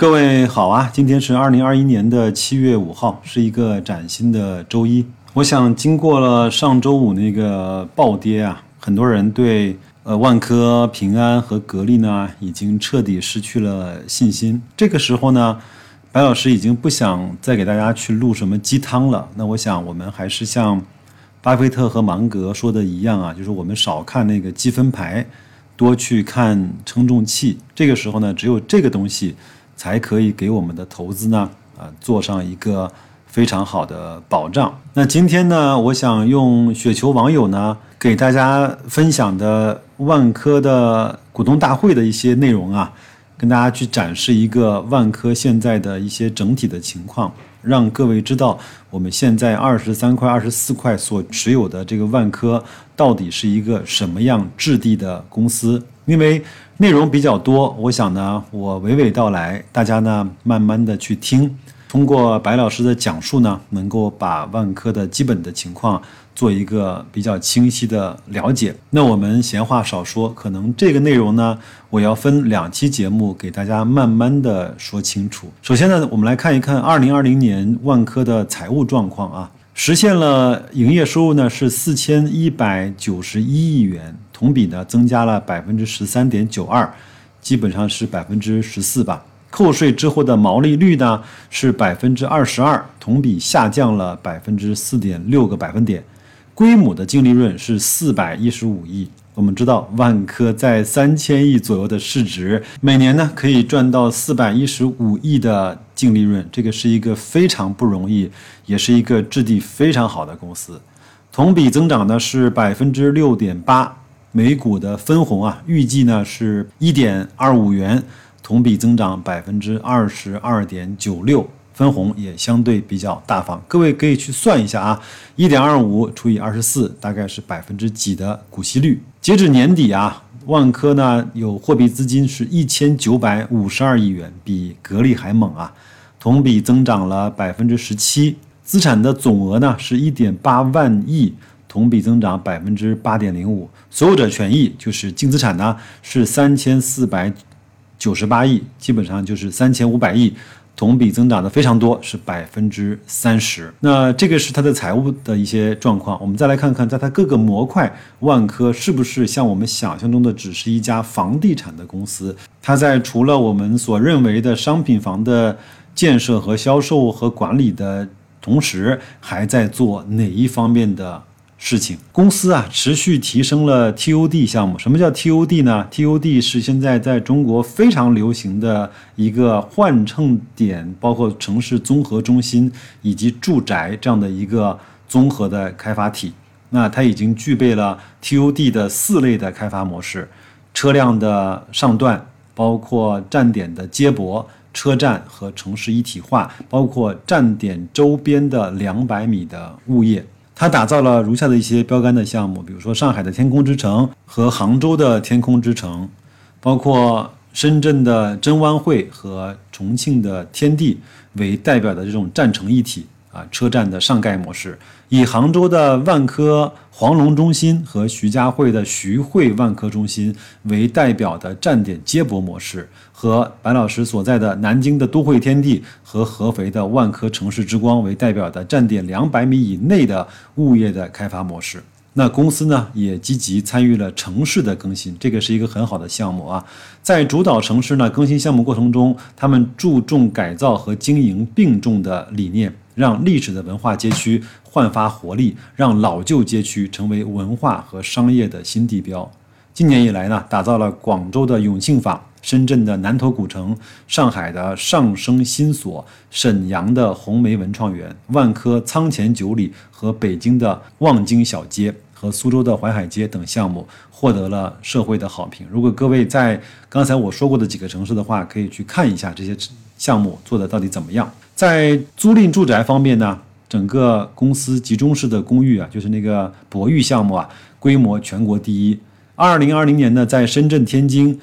各位好啊，今天是二零二一年的七月五号，是一个崭新的周一。我想，经过了上周五那个暴跌啊，很多人对呃万科、平安和格力呢，已经彻底失去了信心。这个时候呢，白老师已经不想再给大家去录什么鸡汤了。那我想，我们还是像巴菲特和芒格说的一样啊，就是我们少看那个积分牌，多去看称重器。这个时候呢，只有这个东西。才可以给我们的投资呢，啊，做上一个非常好的保障。那今天呢，我想用雪球网友呢给大家分享的万科的股东大会的一些内容啊，跟大家去展示一个万科现在的一些整体的情况，让各位知道我们现在二十三块、二十四块所持有的这个万科到底是一个什么样质地的公司，因为。内容比较多，我想呢，我娓娓道来，大家呢慢慢的去听，通过白老师的讲述呢，能够把万科的基本的情况做一个比较清晰的了解。那我们闲话少说，可能这个内容呢，我要分两期节目给大家慢慢的说清楚。首先呢，我们来看一看二零二零年万科的财务状况啊，实现了营业收入呢是四千一百九十一亿元。同比呢增加了百分之十三点九二，基本上是百分之十四吧。扣税之后的毛利率呢是百分之二十二，同比下降了百分之四点六个百分点。规模的净利润是四百一十五亿。我们知道万科在三千亿左右的市值，每年呢可以赚到四百一十五亿的净利润，这个是一个非常不容易，也是一个质地非常好的公司。同比增长呢是百分之六点八。每股的分红啊，预计呢是一点二五元，同比增长百分之二十二点九六，分红也相对比较大方。各位可以去算一下啊，一点二五除以二十四，大概是百分之几的股息率？截止年底啊，万科呢有货币资金是一千九百五十二亿元，比格力还猛啊，同比增长了百分之十七，资产的总额呢是一点八万亿。同比增长百分之八点零五，所有者权益就是净资产呢是三千四百九十八亿，基本上就是三千五百亿，同比增长的非常多，是百分之三十。那这个是它的财务的一些状况。我们再来看看，在它各个模块，万科是不是像我们想象中的只是一家房地产的公司？它在除了我们所认为的商品房的建设和销售和管理的同时，还在做哪一方面的？事情，公司啊持续提升了 TOD 项目。什么叫 TOD 呢？TOD 是现在在中国非常流行的一个换乘点，包括城市综合中心以及住宅这样的一个综合的开发体。那它已经具备了 TOD 的四类的开发模式：车辆的上段，包括站点的接驳、车站和城市一体化，包括站点周边的两百米的物业。它打造了如下的一些标杆的项目，比如说上海的天空之城和杭州的天空之城，包括深圳的真湾汇和重庆的天地为代表的这种站城一体啊车站的上盖模式，以杭州的万科黄龙中心和徐家汇的徐汇万科中心为代表的站点接驳模式。和白老师所在的南京的都会天地和合肥的万科城市之光为代表的站点两百米以内的物业的开发模式。那公司呢也积极参与了城市的更新，这个是一个很好的项目啊。在主导城市呢更新项目过程中，他们注重改造和经营并重的理念，让历史的文化街区焕发活力，让老旧街区成为文化和商业的新地标。今年以来呢，打造了广州的永庆坊。深圳的南头古城、上海的上升新所、沈阳的红梅文创园、万科仓前九里和北京的望京小街和苏州的淮海街等项目获得了社会的好评。如果各位在刚才我说过的几个城市的话，可以去看一下这些项目做的到底怎么样。在租赁住宅方面呢，整个公司集中式的公寓啊，就是那个博玉项目啊，规模全国第一。二零二零年呢，在深圳、天津。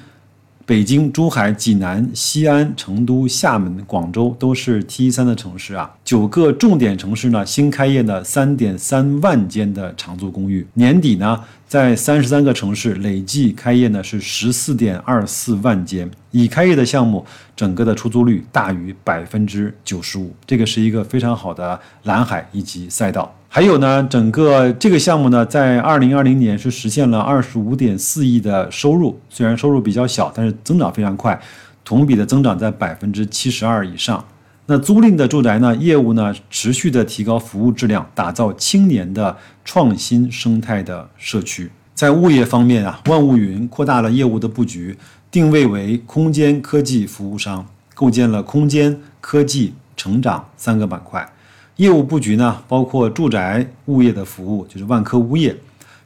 北京、珠海、济南、西安、成都、厦门、广州都是 T 三的城市啊。九个重点城市呢，新开业的三点三万间的长租公寓，年底呢，在三十三个城市累计开业呢是十四点二四万间，已开业的项目整个的出租率大于百分之九十五，这个是一个非常好的蓝海以及赛道。还有呢，整个这个项目呢，在二零二零年是实现了二十五点四亿的收入，虽然收入比较小，但是增长非常快，同比的增长在百分之七十二以上。那租赁的住宅呢，业务呢，持续的提高服务质量，打造青年的创新生态的社区。在物业方面啊，万物云扩大了业务的布局，定位为空间科技服务商，构建了空间科技成长三个板块。业务布局呢，包括住宅物业的服务，就是万科物业；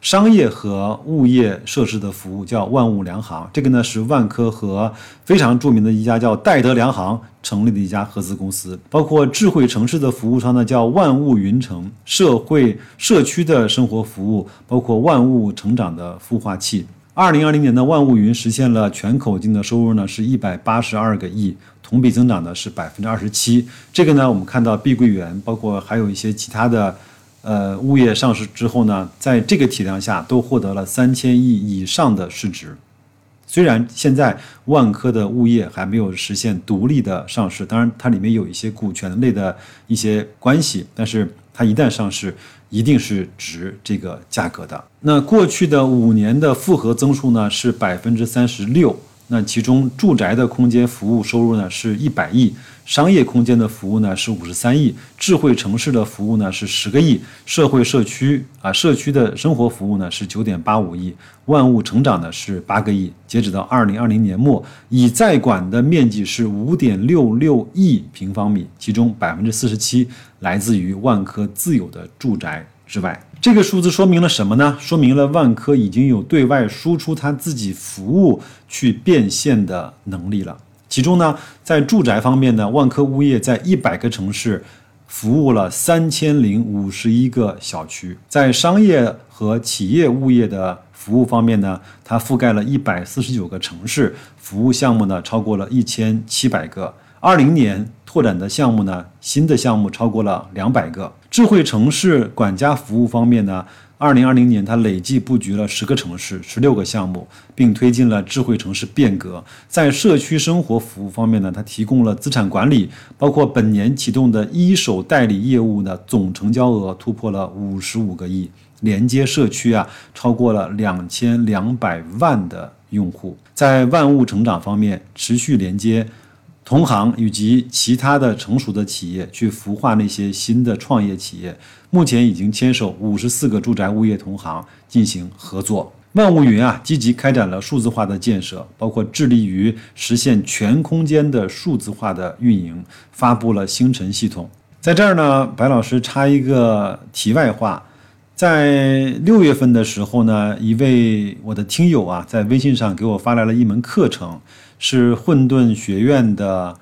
商业和物业设施的服务叫万物良行。这个呢是万科和非常著名的一家叫戴德梁行成立的一家合资公司。包括智慧城市的服务商呢，叫万物云城；社会社区的生活服务，包括万物成长的孵化器。二零二零年的万物云实现了全口径的收入呢，是一百八十二个亿，同比增长呢是百分之二十七。这个呢，我们看到碧桂园，包括还有一些其他的，呃，物业上市之后呢，在这个体量下都获得了三千亿以上的市值。虽然现在万科的物业还没有实现独立的上市，当然它里面有一些股权类的一些关系，但是它一旦上市，一定是值这个价格的。那过去的五年的复合增速呢是百分之三十六。那其中住宅的空间服务收入呢是一百亿，商业空间的服务呢是五十三亿，智慧城市的服务呢是十个亿，社会社区啊社区的生活服务呢是九点八五亿，万物成长呢是八个亿。截止到二零二零年末，已在管的面积是五点六六亿平方米，其中百分之四十七来自于万科自有的住宅之外。这个数字说明了什么呢？说明了万科已经有对外输出它自己服务去变现的能力了。其中呢，在住宅方面呢，万科物业在一百个城市服务了三千零五十一个小区；在商业和企业物业的服务方面呢，它覆盖了一百四十九个城市，服务项目呢超过了一千七百个。二零年拓展的项目呢，新的项目超过了两百个。智慧城市管家服务方面呢，二零二零年它累计布局了十个城市、十六个项目，并推进了智慧城市变革。在社区生活服务方面呢，它提供了资产管理，包括本年启动的一手代理业务呢，总成交额突破了五十五个亿，连接社区啊，超过了两千两百万的用户。在万物成长方面，持续连接。同行以及其他的成熟的企业去孵化那些新的创业企业，目前已经牵手五十四个住宅物业同行进行合作。万物云啊，积极开展了数字化的建设，包括致力于实现全空间的数字化的运营，发布了星辰系统。在这儿呢，白老师插一个题外话，在六月份的时候呢，一位我的听友啊，在微信上给我发来了一门课程。是混沌学院的，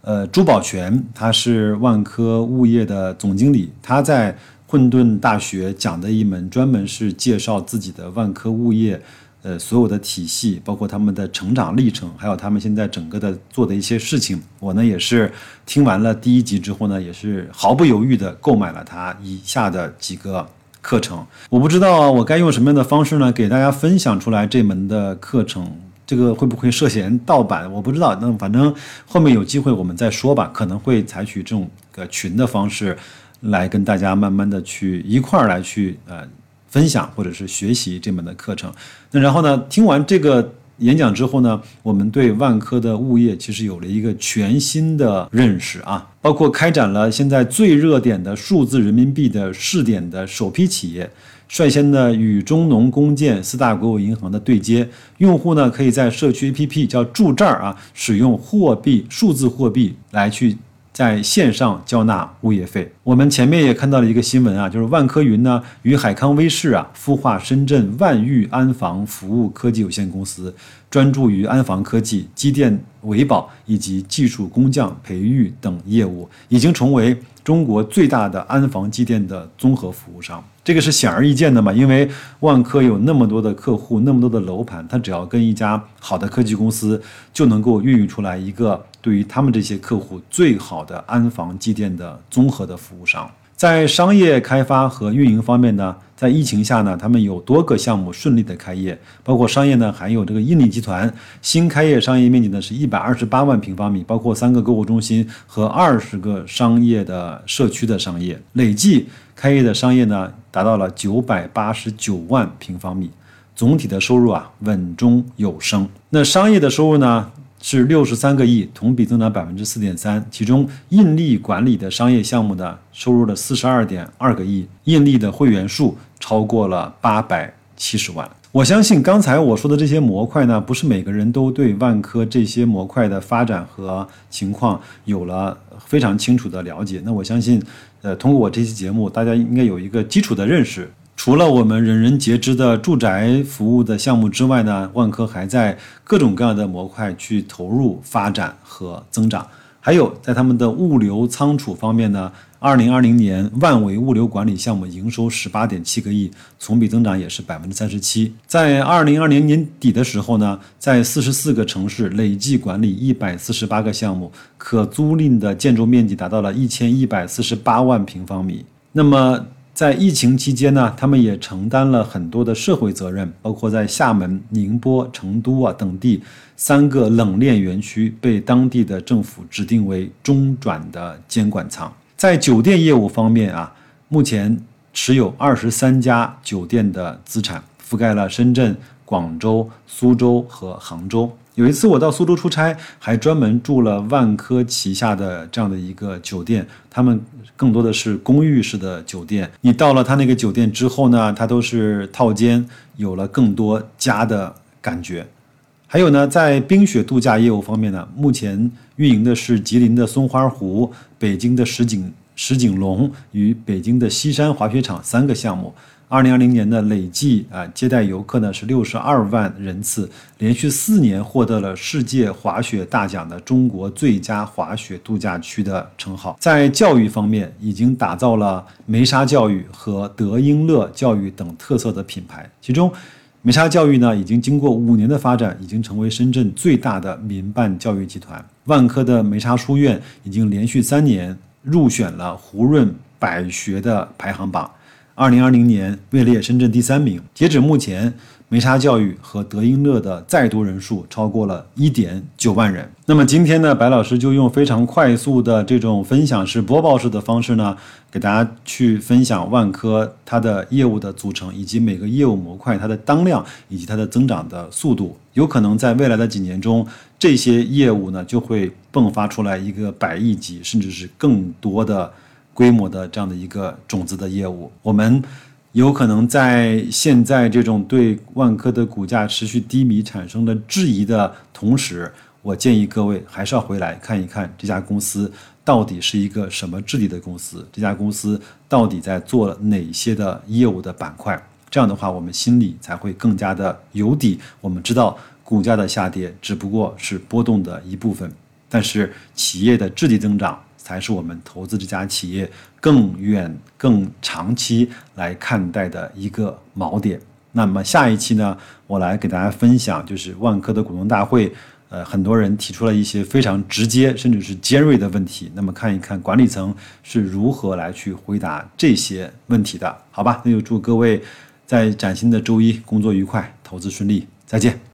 呃，朱宝全，他是万科物业的总经理。他在混沌大学讲的一门，专门是介绍自己的万科物业，呃，所有的体系，包括他们的成长历程，还有他们现在整个的做的一些事情。我呢也是听完了第一集之后呢，也是毫不犹豫的购买了他以下的几个课程。我不知道啊我该用什么样的方式呢，给大家分享出来这门的课程。这个会不会涉嫌盗版？我不知道。那反正后面有机会我们再说吧。可能会采取这种个群的方式，来跟大家慢慢的去一块儿来去呃分享或者是学习这门的课程。那然后呢，听完这个演讲之后呢，我们对万科的物业其实有了一个全新的认识啊，包括开展了现在最热点的数字人民币的试点的首批企业。率先的与中农工建四大国有银行的对接，用户呢可以在社区 APP 叫住这儿啊，使用货币数字货币来去在线上交纳物业费。我们前面也看到了一个新闻啊，就是万科云呢与海康威视啊孵化深圳万裕安防服务科技有限公司，专注于安防科技、机电维保以及技术工匠培育等业务，已经成为中国最大的安防机电的综合服务商。这个是显而易见的嘛，因为万科有那么多的客户，那么多的楼盘，它只要跟一家好的科技公司，就能够孕育出来一个对于他们这些客户最好的安防机电的综合的服务商。在商业开发和运营方面呢，在疫情下呢，他们有多个项目顺利的开业，包括商业呢，还有这个印尼集团新开业商业面积呢是一百二十八万平方米，包括三个购物中心和二十个商业的社区的商业，累计开业的商业呢达到了九百八十九万平方米，总体的收入啊稳中有升。那商业的收入呢？是六十三个亿，同比增长百分之四点三。其中，印力管理的商业项目呢，收入了四十二点二个亿，印力的会员数超过了八百七十万。我相信刚才我说的这些模块呢，不是每个人都对万科这些模块的发展和情况有了非常清楚的了解。那我相信，呃，通过我这期节目，大家应该有一个基础的认识。除了我们人人皆知的住宅服务的项目之外呢，万科还在各种各样的模块去投入发展和增长。还有在他们的物流仓储方面呢，二零二零年万维物流管理项目营收十八点七个亿，同比增长也是百分之三十七。在二零二零年底的时候呢，在四十四个城市累计管理一百四十八个项目，可租赁的建筑面积达到了一千一百四十八万平方米。那么。在疫情期间呢，他们也承担了很多的社会责任，包括在厦门、宁波、成都啊等地三个冷链园区被当地的政府指定为中转的监管仓。在酒店业务方面啊，目前持有二十三家酒店的资产，覆盖了深圳、广州、苏州和杭州。有一次我到苏州出差，还专门住了万科旗下的这样的一个酒店。他们更多的是公寓式的酒店。你到了他那个酒店之后呢，它都是套间，有了更多家的感觉。还有呢，在冰雪度假业务方面呢，目前运营的是吉林的松花湖、北京的石景石景龙与北京的西山滑雪场三个项目。二零二零年的累计啊接待游客呢是六十二万人次，连续四年获得了世界滑雪大奖的中国最佳滑雪度假区的称号。在教育方面，已经打造了梅沙教育和德英乐教育等特色的品牌。其中，梅沙教育呢已经经过五年的发展，已经成为深圳最大的民办教育集团。万科的梅沙书院已经连续三年入选了胡润百学的排行榜。二零二零年位列深圳第三名。截止目前，梅沙教育和德英乐的在读人数超过了一点九万人。那么今天呢，白老师就用非常快速的这种分享式、播报式的方式呢，给大家去分享万科它的业务的组成，以及每个业务模块它的当量以及它的增长的速度。有可能在未来的几年中，这些业务呢就会迸发出来一个百亿级，甚至是更多的。规模的这样的一个种子的业务，我们有可能在现在这种对万科的股价持续低迷产生的质疑的同时，我建议各位还是要回来看一看这家公司到底是一个什么质地的公司，这家公司到底在做哪些的业务的板块。这样的话，我们心里才会更加的有底。我们知道股价的下跌只不过是波动的一部分，但是企业的质地增长。才是我们投资这家企业更远、更长期来看待的一个锚点。那么下一期呢，我来给大家分享，就是万科的股东大会，呃，很多人提出了一些非常直接甚至是尖锐的问题。那么看一看管理层是如何来去回答这些问题的，好吧？那就祝各位在崭新的周一工作愉快，投资顺利，再见。